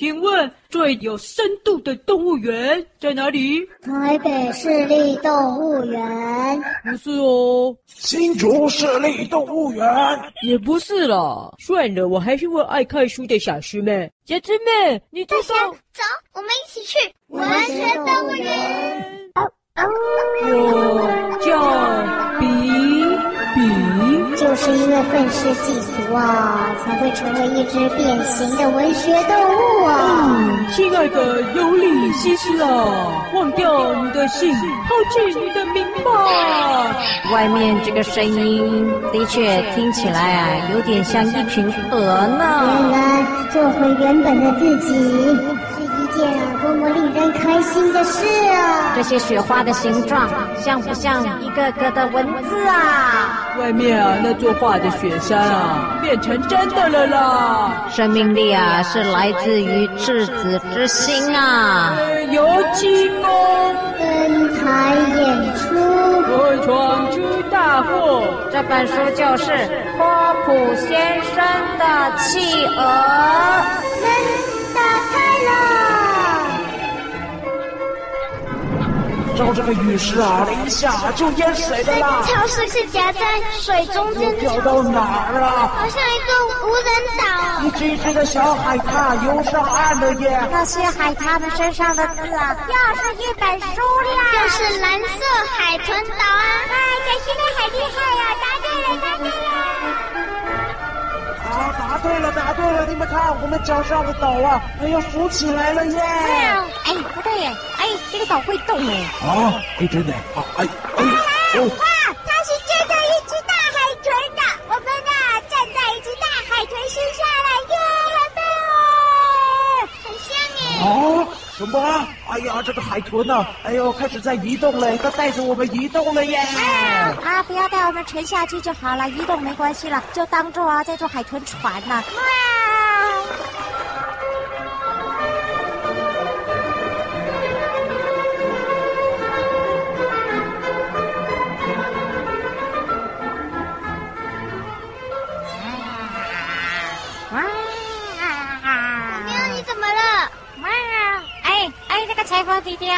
请问最有深度的动物园在哪里？台北市立动物园。不是哦。新竹市立动物园。也不是啦。算了，我还是问爱看书的小师妹。小师妹，你知道？走，我们一起去完全动物园。哦叫比比。就是因为愤世嫉俗啊，才会成为一只变形的文学动物啊！嗯，亲爱的尤里西斯啊，忘掉你的姓，抛弃你的名吧。外面这个声音的确听起来啊，有点像一群鹅呢。原来做回原本的自己件多么令人开心的事啊！这些雪花的形状像不像一个个的文字啊？外面啊，那座画的雪山啊，变成真的了啦！生命力啊，是来自于赤子之心啊！油漆工登台演出，我闯出大祸。这本书就是波普先生的企鹅。照这个雨势啊，淋一下就淹水的啦！超市是夹在水中间的，掉到哪儿啊？好像一个无人岛。一只一只的小海獭游上岸了耶！那些海獭们身上的字啊，又是一本书啦！就是蓝色海豚岛啊！哎，小师妹好厉害呀！答对了，答对了！啊，答对了，答对了！你们看，我们脚上的岛啊，哎呀，浮起来了耶！哎，不对耶！哎，这个岛会动哎！啊，哎，真的啊！哎哎哦！哇，它是真的一只大海豚的！我们呐，站在一只大海豚身上了耶，好棒哦！很像耶！啊，什么？哎呀，这个海豚呢？哎呦，开始在移动了，它带着我们移动了耶！啊，不要带我们沉下去就好了，移动没关系了，就当做啊，在坐海豚船呢。哇！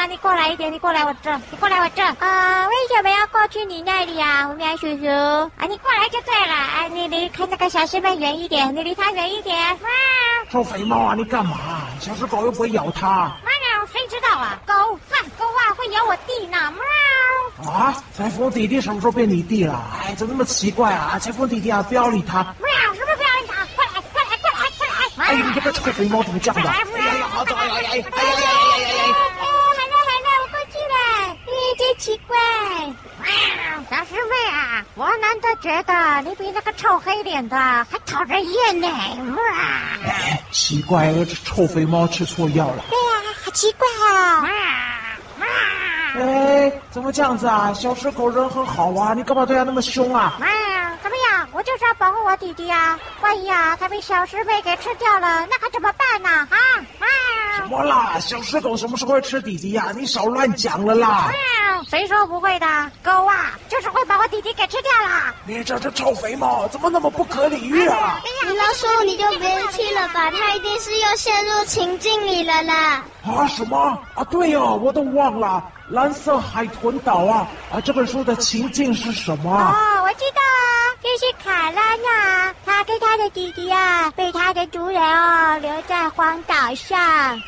你过来一点，你过来我这，你过来我这。啊、呃，为什么要过去你那里啊，胡苗叔叔？啊，你过来就对了。啊，你离开那个小师妹远一点，你离他远一点。哇！臭肥猫啊，你干嘛？小石狗又不会咬它。喵，谁知道啊？狗，哼，狗啊会咬我弟呢。喵。啊，裁缝弟弟什么时候变你弟了？哎，怎么那么奇怪啊？裁缝弟弟啊，不要理他。喵，什么不要理他？过来，过来，过来，过来。哎，你这个臭肥猫怎么这样的？哎呀呀，好走，哎呀呀，哎呀呀呀呀呀！真奇怪，小师妹啊，我难得觉得你比那个臭黑脸的还讨人厌呢。哎，奇怪，这臭肥猫吃错药了。对呀，好奇怪啊。哎，怎么这样子啊？小石狗人很好啊，你干嘛对他那么凶啊？怎么样？我就是要保护我弟弟啊！万一啊，他被小师妹给吃掉了，那可怎么办呢？啊么啦？小石狗什么时候会吃弟弟呀？你少乱讲了啦！啊！谁说不会的？狗啊，就是会把我弟弟给吃掉啦。你这只臭肥猫，怎么那么不可理喻啊？你老鼠，你就别去了吧，他一定是又陷入情境里了啦。啊？什么？啊，对哦，我都忘了，蓝色海豚岛啊！啊，这本书的情境是什么？哦，我知道这是卡拉娜，他跟他的弟弟啊，被他的主人哦留在荒岛上，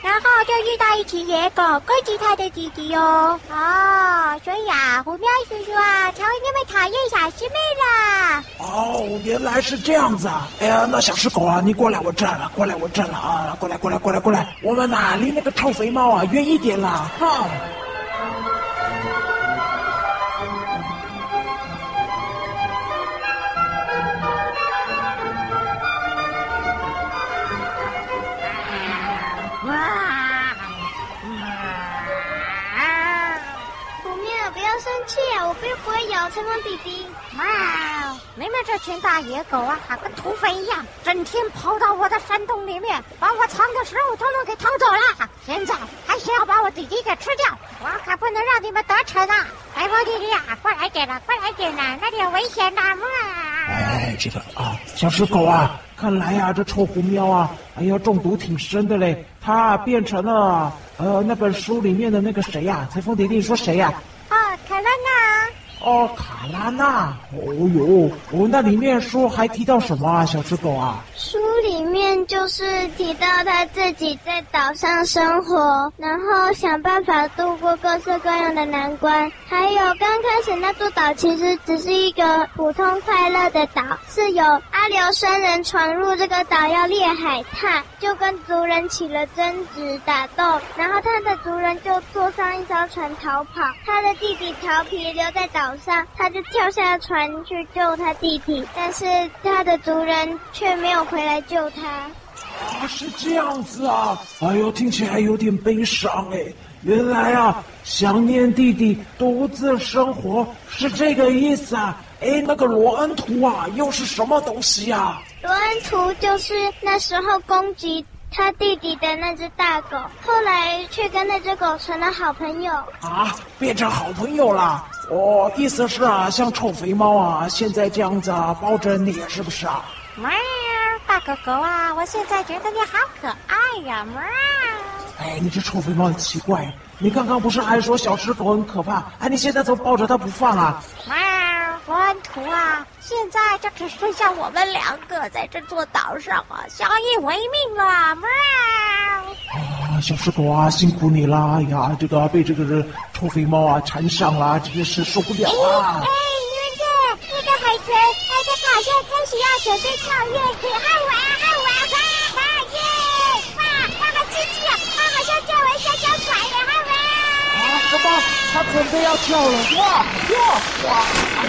然后就遇到一群野狗攻击他的弟弟哦。哦，所以啊，虎喵叔叔啊，才会那么讨厌小师妹啦。哦，原来是这样子啊！哎呀，那小石狗啊，你过来我这儿了，过来我这儿了啊！过来，过来，过来，过来，我们呐、离那个臭肥猫啊远一点啦，哈。气啊！我并不会咬裁缝弟弟。哇！你们这群大野狗啊，跟土匪一样，整天跑到我的山洞里面，把我藏的食物统统给偷走了。现在还想要把我弟弟给吃掉，我可不能让你们得逞啊！裁缝弟弟啊，过来点了，过来点了，那里有危险的。哇！哎，这个啊，小石狗啊。看来呀、啊，这臭狐喵啊，哎呀，中毒挺深的嘞。它变成了呃那本书里面的那个谁呀、啊？裁缝弟弟说谁呀、啊？哦，卡拉纳。哦，呦。哦，那里面书还提到什么啊？小吃狗啊？书里面就是提到他自己在岛上生活，然后想办法度过各式各样的难关。还有刚开始那座岛其实只是一个普通快乐的岛，是有他留生人闯入这个岛要猎海獭，就跟族人起了争执打斗，然后他的族人就坐上一艘船逃跑，他的弟弟调皮留在岛上，他就跳下船去救他弟弟，但是他的族人却没有回来救他。啊，是这样子啊！哎呦，听起来有点悲伤哎。原来啊，想念弟弟，独自生活是这个意思啊！哎，那个罗恩图啊，又是什么东西呀？罗恩图就是那时候攻击他弟弟的那只大狗，后来却跟那只狗成了好朋友啊，变成好朋友了。哦，意思是啊，像臭肥猫啊，现在这样子啊，抱着你，是不是啊？喵，大狗狗啊，我现在觉得你好可爱呀，喵。哎，你这臭肥猫很奇怪，你刚刚不是还说小石狗很可怕？哎，你现在怎么抱着它不放啊？喵，罗恩图啊，现在就只剩下我们两个在这座岛上啊，相依为命了，喵。啊，小石狗啊，辛苦你了！哎呀，这个被这个人臭肥猫啊缠上了，真是受不了啊！哎，那个那个海豚，它的好像开始要准备跳跃，可好玩，好玩，哈哈耶！哇，那个机器啊！什么？他准备要跳了！哇哇哇！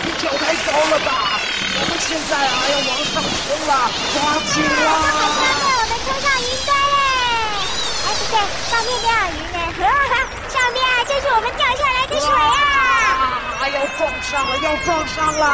你跳太高了吧？我们现在啊要往上冲了，抓紧他好像被！我们冲上云端嘞！哎，不对，上面没有云呢。哈哈，上面啊就是我们掉下来的水啊！啊，要撞上了，要撞上了！啊，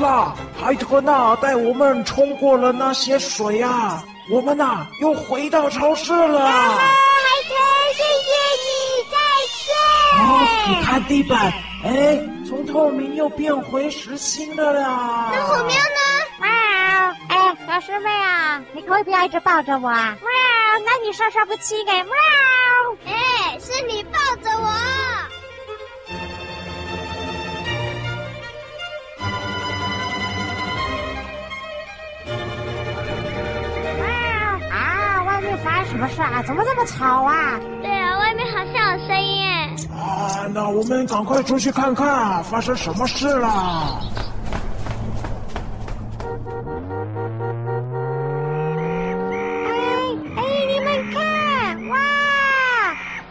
太好了！海豚呐，带我们冲过了那些水啊，我们呐又回到超市了。啊，海豚，谢谢你再见。哦，你看地板，哎，从透明又变回实心的了。那火苗呢？喵！哎，小师妹啊，你可不可以一直抱着我啊？喵！那你说说不起！哎，什么事啊？怎么这么吵啊？对啊，外面好像有声音哎。啊，那我们赶快出去看看，发生什么事了？哎哎，你们看，哇，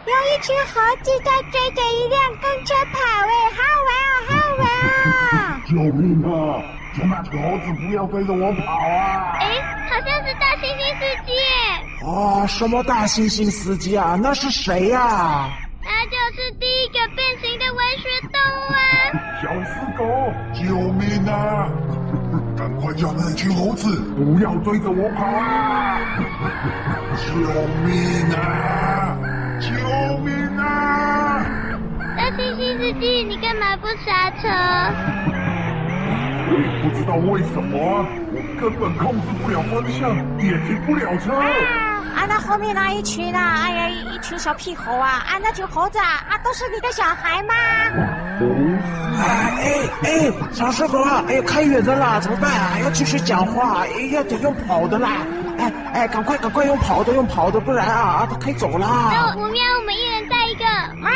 有一群猴子在追着一辆公车跑，哎，好玩啊，好玩啊！救命啊！叫那猴子不要追着我跑啊！哎，好像是大猩猩司机哎。啊，什么大猩猩司机啊？那是谁呀、啊？他就是第一个变形的文学动物啊！小死狗，救命啊！赶快叫那群猴子不要追着我跑啊！救命啊！救命啊！大猩猩司机，你干嘛不刹车？我也不知道为什么，我根本控制不了方向，也停不了车。啊啊，那后面那一群啊，哎呀，一群小屁猴啊，啊，那群猴子啊，啊，都是你的小孩吗？哎哎哎，小师狗啊，哎呀，开远的啦，怎么办啊？要继续讲话，哎，要得用跑的啦，哎哎，赶快赶快用跑的，用跑的，不然啊，啊他开走了。那我们要我们一人带一个。啊，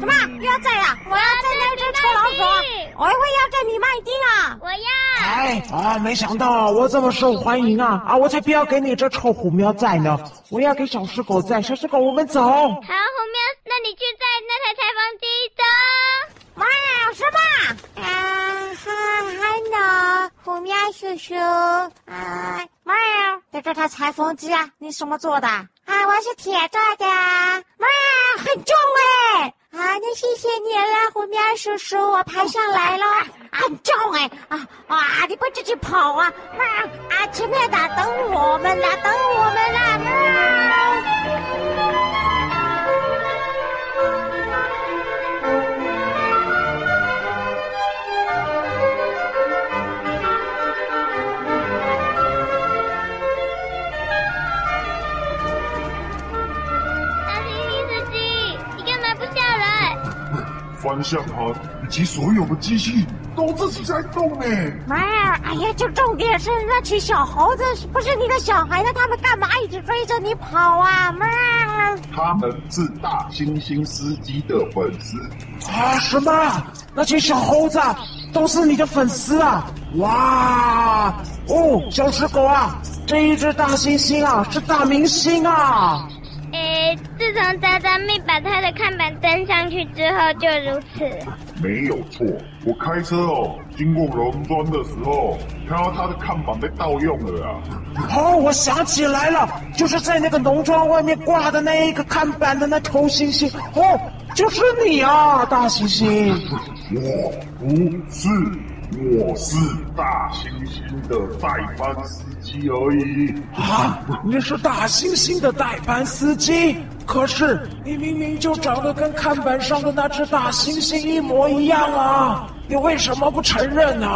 什么？又要载啊？我要载那只臭老鼠，我也会要载米麦丁啊！我要。哎啊，没想到我这么受欢迎啊！啊，我才不要给你这臭虎喵在呢，我要给小狮狗在。小狮狗，我们走。好，虎喵，那你去在那台裁缝机走。哇，什么？啊哈，Hello，虎喵叔叔。啊，喵，在这台裁缝机啊，你什么做的？啊，我是铁做的。哇，很重哎。啊，那谢谢你了，虎面叔叔，我爬上来了。很重哎，啊啊！你不自己跑啊？啊啊！前面的等我们呢，等我们方向盘以及所有的机器都自己在动呢。妈呀！哎呀，就重点是那群小猴子不是你的小孩，那他们干嘛一直追着你跑啊？妈！他们是大猩猩司机的粉丝啊？什么？那群小猴子都是你的粉丝啊？哇！哦，小石狗啊，这一只大猩猩啊是大明星啊！诶，自从渣渣妹把他的看板登上去之后，就如此。没有错，我开车哦，经过农庄的时候，看到他的看板被盗用了啊。哦，我想起来了，就是在那个农庄外面挂的那一个看板的那头猩猩。哦，就是你啊，大猩猩。我不是。我是大猩猩的代班司机而已。啊，你是大猩猩的代班司机？可是你明明就长得跟看板上的那只大猩猩一模一样啊！你为什么不承认呢？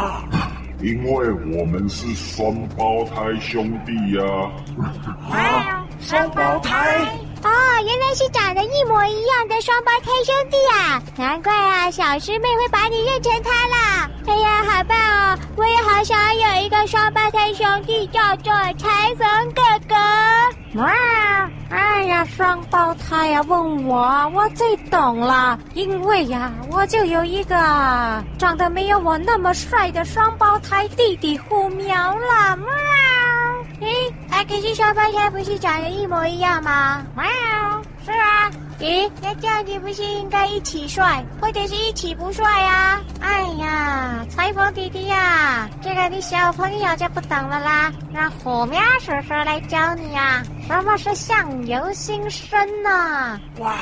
因为我们是双胞胎兄弟呀！啊，双胞胎。是长得一模一样的双胞胎兄弟啊！难怪啊，小师妹会把你认成他啦！哎呀，好棒哦！我也好想要有一个双胞胎兄弟，叫做裁缝哥哥。哇！哎呀，双胞胎呀，问我，我最懂了，因为呀，我就有一个长得没有我那么帅的双胞胎弟弟虎苗了。哇！咦，哎，可是双胞胎不是长得一模一样吗？哇，是啊。咦，那这样你不是应该一起帅，或者是一起不帅啊？哎呀，裁缝弟弟呀，这个你小朋友就不懂了啦，让火苗叔叔来教你啊。什么是相由心生呢？哇，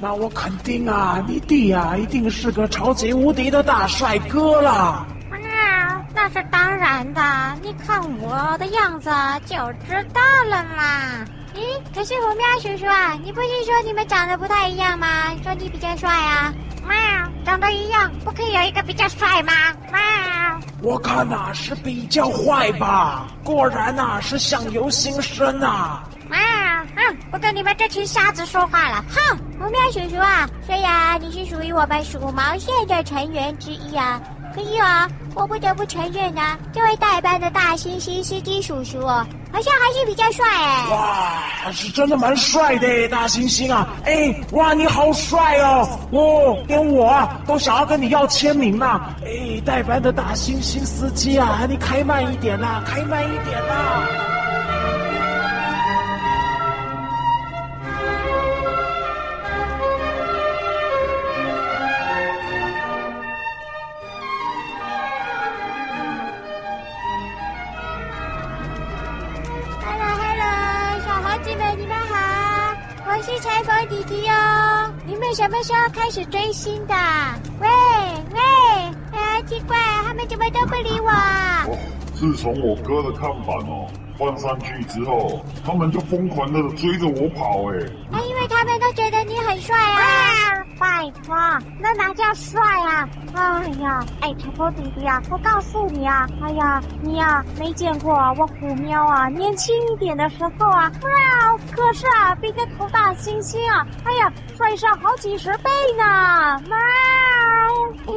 那我肯定啊，你弟啊，一定是个超级无敌的大帅哥啦。那是当然的，你看我的样子就知道了嘛。咦，可是虎喵叔叔啊，你不是说你们长得不太一样吗？说你比较帅啊？喵，长得一样，不可以有一个比较帅吗？喵，我看呐、啊、是比较坏吧。果然呐、啊、是相由心生啊。喵，嗯，不跟你们这群瞎子说话了。哼，虎喵叔叔啊，虽然你是属于我们鼠毛线的成员之一啊。可是啊，我不得不承认、啊，这位代班的大猩猩司机叔叔，好像还是比较帅哎。哇，是真的蛮帅的，大猩猩啊！哎，哇，你好帅哦！哦，连我啊都想要跟你要签名啊。哎，代班的大猩猩司机啊，你开慢一点啦，开慢一点啦。什开始追星的？喂喂，哎，奇怪，他们怎么都不理我？哦，自从我哥的看板哦放上去之后，他们就疯狂的追着我跑哎。哎，因为他们都觉得你很帅啊。那哪叫帅啊？哎呀，哎，裁缝弟弟啊，我告诉你啊，哎呀，你呀、啊、没见过啊，我虎喵啊，年轻一点的时候啊，喵，可是啊，比个头大猩猩啊，哎呀，帅上好几十倍呢，喵。嗯，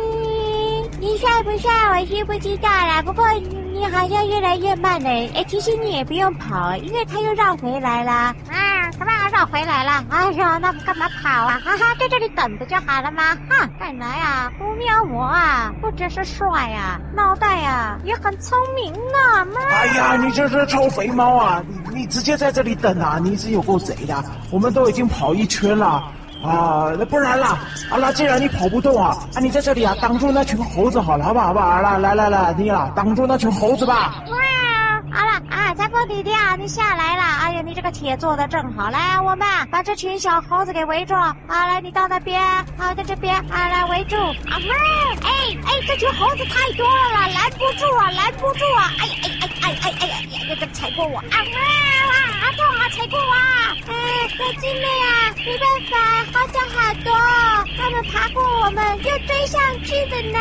你帅不帅我是不知道啦，不过你，你好像越来越慢嘞。哎，其实你也不用跑，因为他又绕回来了。啊，什么绕回来了？哎呀，那干嘛跑啊？哈哈，在这里等。着就好了吗？哼，看来啊，虎喵我啊，不只是帅啊，脑袋啊也很聪明呢。哎呀，你这是臭肥猫啊！你你直接在这里等啊！你是有够贼的！我们都已经跑一圈了啊，那不然啦，啊，那既然你跑不动啊，啊，你在这里啊，挡住那群猴子好了，好不好？好不好？来来来来，你啊，挡住那群猴子吧。哇，好了啊，咱。风弟弟啊，你下来了！哎呀，你这个铁做的正好，来，我们把这群小猴子给围住。好，来，你到那边，好，在这边，好，来围住。啊妈！哎哎，这群猴子太多了，拦不住啊，拦不住啊！哎呀哎哎哎哎哎呀呀，这个踩过我！啊妈啊，啊痛啊，踩过啊！哎，小鸡妹啊，没办法，好想好多，他们爬过我们就追上去的呢。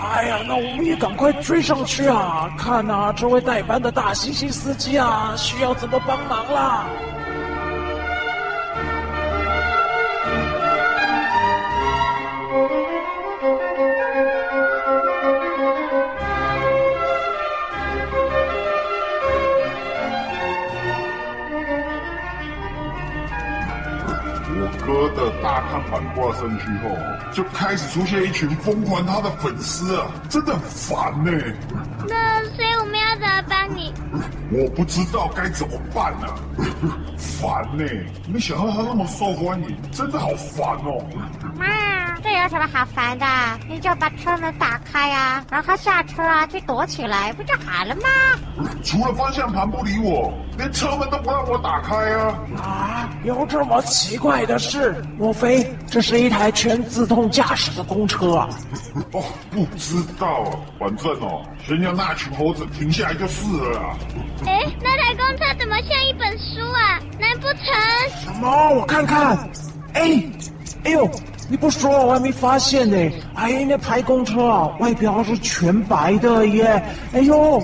哎呀，那我们也赶快追上去啊！看呐、啊，这位代班的大猩猩司机啊，需要怎么帮忙啦？板挂上去后，就开始出现一群疯狂他的粉丝啊，真的很烦呢、欸。那所以我们要怎么帮你？我不知道该怎么办呢、啊，烦呢、欸。没想到他那么受欢迎，真的好烦哦。妈，这有什么好烦的？你就把车门打开啊，然后下车啊，去躲起来，不就好了吗？除了方向盘不理我，连车门都不让我打开啊！啊，有这么奇怪的事？莫非这是一台全自动驾驶的公车啊？哦，不知道啊，反正哦，先让那群猴子停下来就是了啊。哎，那台公车怎么像一本书啊？难不成？什么？我看看。哎，哎呦，你不说我还没发现呢。哎，那台公车啊，外表是全白的耶。哎呦。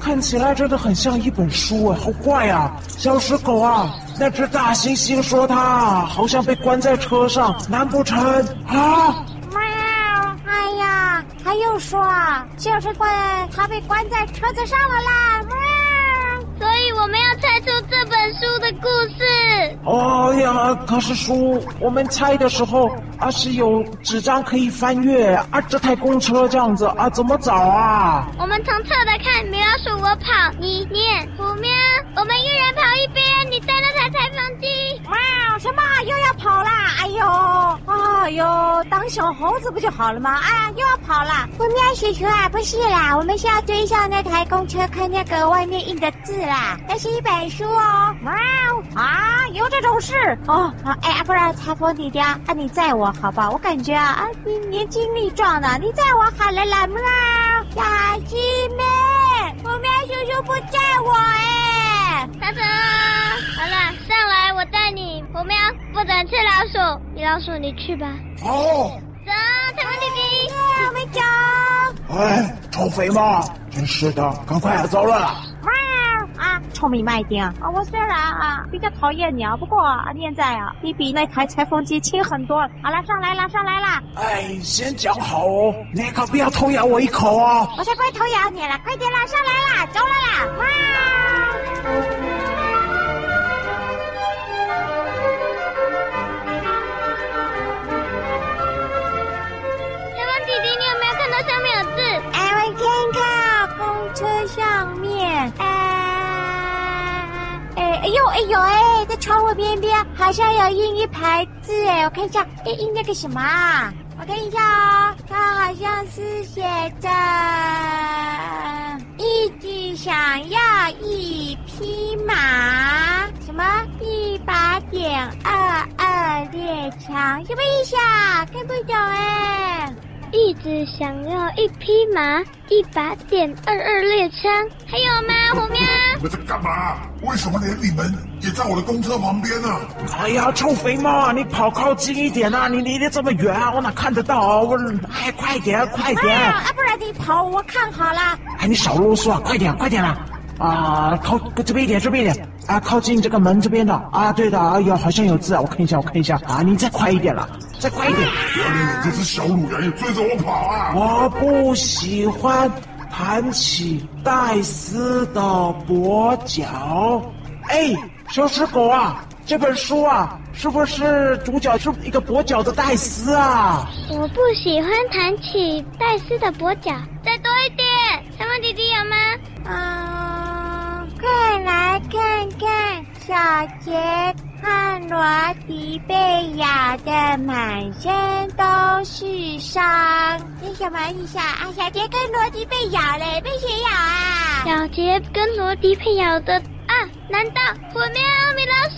看起来真的很像一本书哎，好怪啊！小石狗啊，那只大猩猩说它好像被关在车上，难不成啊？喵！哎呀，他又说就是关他被关在车子上了啦！喵！所以我们要猜出这本书的故事。哦呀，可是书我们猜的时候啊是有纸张可以翻阅啊，这台公车这样子啊怎么找啊？我们从侧的看，米老鼠我跑，你念虎喵，我们一人跑一边，你带那台裁缝机。哇，什么又要跑啦？哎呦，哎呦，当小猴子不就好了吗？啊，又要跑啦。虎喵叔叔啊，不是啦，我们是要追上那台公车，看那个外面印的字。啦，那是一本书哦。喵啊，有这种事哦。哎，不然裁缝弟弟啊，你载我好吧？我感觉啊，啊，你年轻力壮的，你载我好了啦。小鸡妹，我喵叔叔不载我哎。大走，好了，上来，我带你。我喵不准吃老鼠，米老鼠你去吧。哦，走，裁缝弟弟，我们走。哎，臭肥猫，真是的，赶快走了。聪明慢一点啊！啊，我虽然啊比较讨厌你啊，不过啊，现在啊，你比那台裁缝机轻很多。好了，上来了，上来了。哎，先讲好哦，你可不要偷咬我一口哦。我才不会偷咬你了，快点啦，上来啦，走了啦！哇！哎呦哎，在窗户边边好像有印一排字哎，我看一下，哎印那个什么啊？我看一下哦，它好像是写着“一直想要一匹马”，什么一把点二二猎枪，什么意思啊？看不懂哎。一直想要一匹马，一把点二二猎枪，还有吗？虎喵，你们在干嘛？为什么连你们也在我的公车旁边呢？哎呀，臭肥猫啊，你跑靠近一点啊！你离得这么远啊，我哪看得到啊？我哎，快点，快点！啊，不然你跑，我看好了。哎，你少啰嗦啊，快点，快点啦！啊，靠这边一点，这边一点啊，靠近这个门这边的啊，对的，哎呦，好像有字啊，我看一下，我看一下啊，你再快一点了，再快一点！原来这只小卤羊也追着我跑啊！我不喜欢盘起带丝的跛脚。哎，小石狗啊，这本书啊，是不是主角是一个跛脚的戴斯啊？我不喜欢弹起戴斯的跛脚，再多一点，裁缝弟弟有吗？嗯。快来看看小杰罗迪被咬的满身都是伤，你什么意思啊？小杰跟罗迪被咬了，被谁咬啊？小杰跟罗迪被咬的啊？难道火苗米老鼠？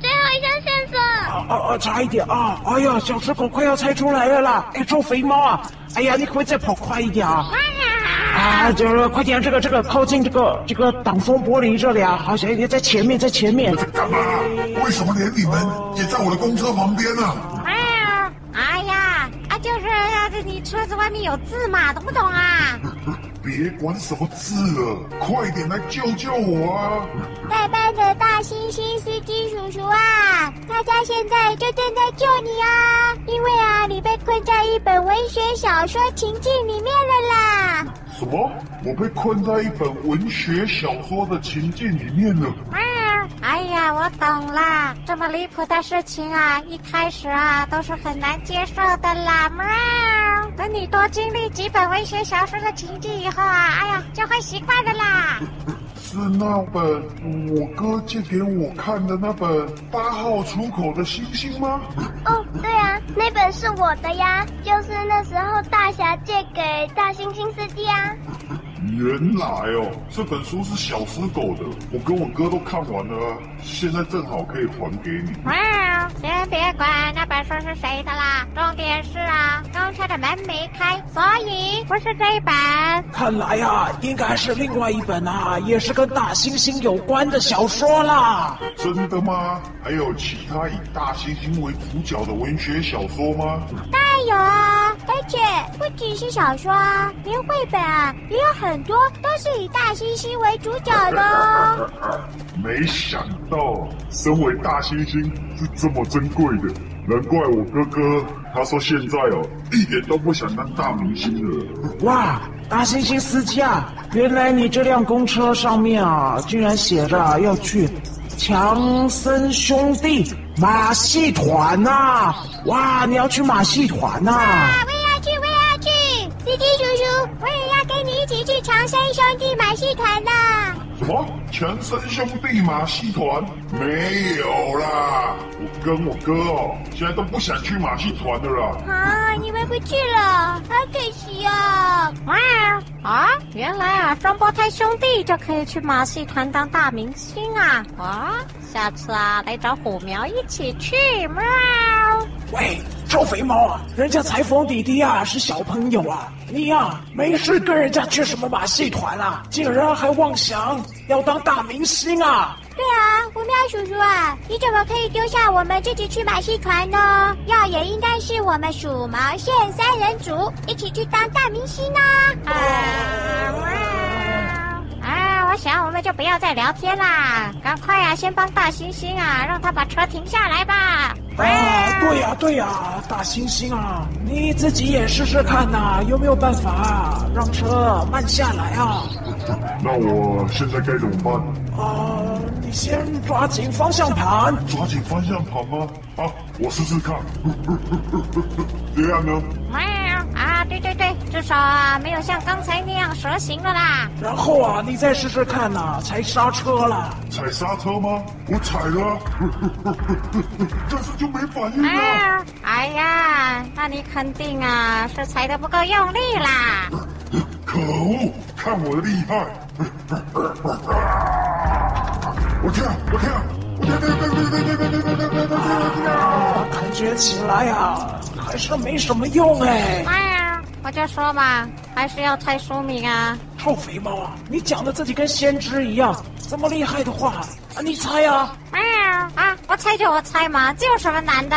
最后一项线索？啊啊啊！差一点啊！哎呀，小石狗快要猜出来了啦！哎，臭肥猫啊！哎呀，你可不可以再跑快一点啊？啊，就是快点，这个这个靠近这个这个挡风玻璃这里啊！好，小一点在前面，在前面。在干嘛？为什么连你们也在我的公车旁边呢？啊！哎呀，啊就是啊，你车子外面有字嘛，懂不懂啊？别管什么字了，快点来救救我啊！代班的大猩猩司机叔叔啊，大家现在就正在救你啊！因为啊，你被困在一本文学小说情境里面了啦。什么？我被困在一本文学小说的情境里面了？啊！哎呀，我懂啦，这么离谱的事情啊，一开始啊都是很难接受的啦。喵！等你多经历几本文学小说的情境以后啊，哎呀，就会习惯的啦。是那本我哥借给我看的那本八号出口的星星吗？哦，那本是我的呀，就是那时候大侠借给大猩猩司机啊。原来哦，这本书是小石狗的，我跟我哥都看完了，现在正好可以还给你。哇，先别管那本书是谁的啦，重点是啊，公车的门没开，所以不是这一本。看来呀、啊，应该是另外一本啊，也是跟大猩猩有关的小说啦。真的吗？还有其他以大猩猩为主角的文学小说吗？当然有啊，而且不只是小说啊，连绘本啊也有很。很多都是以大猩猩为主角的哦。没想到，身为大猩猩是这么珍贵的，难怪我哥哥他说现在哦，一点都不想当大明星了。哇，大猩猩司机啊，原来你这辆公车上面啊，居然写着要去强森兄弟马戏团呐！哇，你要去马戏团呐？强森兄弟马戏团呐！什么？强森兄弟马戏团？没有啦，我跟我哥哦，现在都不想去马戏团的了。啊，你们不去了，好可惜哦！哇啊，原来啊，双胞胎兄弟就可以去马戏团当大明星啊！啊，下次啊，来找虎苗一起去喵。喂，臭肥猫啊，人家裁缝弟弟啊是小朋友啊，你呀、啊、没事跟人家去什么马戏团啊？竟然还妄想要当大明星啊！对啊，虎喵叔叔啊，你怎么可以丢下我们自己去马戏团呢？要也应该是我们鼠毛线三人组一起去当大明星呢、啊。啊我想我们就不要再聊天啦，赶快呀、啊，先帮大猩猩啊，让他把车停下来吧。啊，对呀、啊、对呀、啊，大猩猩啊，你自己也试试看呐、啊，有没有办法让车慢下来啊？那我现在该怎么办？啊，你先抓紧方向盘。抓紧方向盘吗？啊，我试试看。这样呢？啊，对对对，至少啊没有像刚才那样蛇形了啦。然后啊，你再试试看呐、啊，踩刹车了。踩刹车吗？我踩了，但是就没反应了。哎，哎呀，那你肯定啊是踩的不够用力啦。可恶，看我的厉害！我跳，我跳，我跳，跳，跳，跳，跳，跳，跳，跳，跳，跳，跳，感觉起来啊。还是没什么用哎！我就说嘛，还是要猜书名啊！臭肥猫啊，你讲的自己跟先知一样，这么厉害的话，啊，你猜呀！哎呀啊，我猜就我猜嘛，这有什么难的？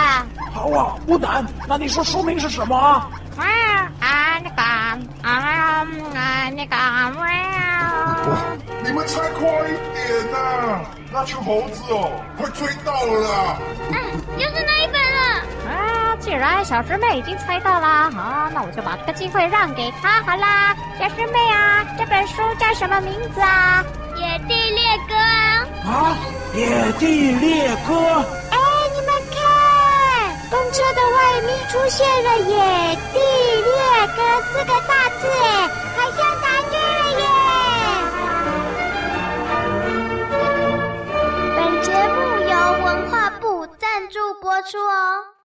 好啊，不难。那你说书名是什么？啊啊那个啊啊那个啊！你们猜快一点呐！那群猴子哦，快追到了啦！嗯，就是那一本。既然小师妹已经猜到了啊，那我就把这个机会让给她好啦。小师妹啊，这本书叫什么名字啊？野地猎歌。啊，野地猎歌。哎，你们看，公车的外面出现了“野地猎歌”四个大字，好像答对了耶。本节目由文化部赞助播出哦。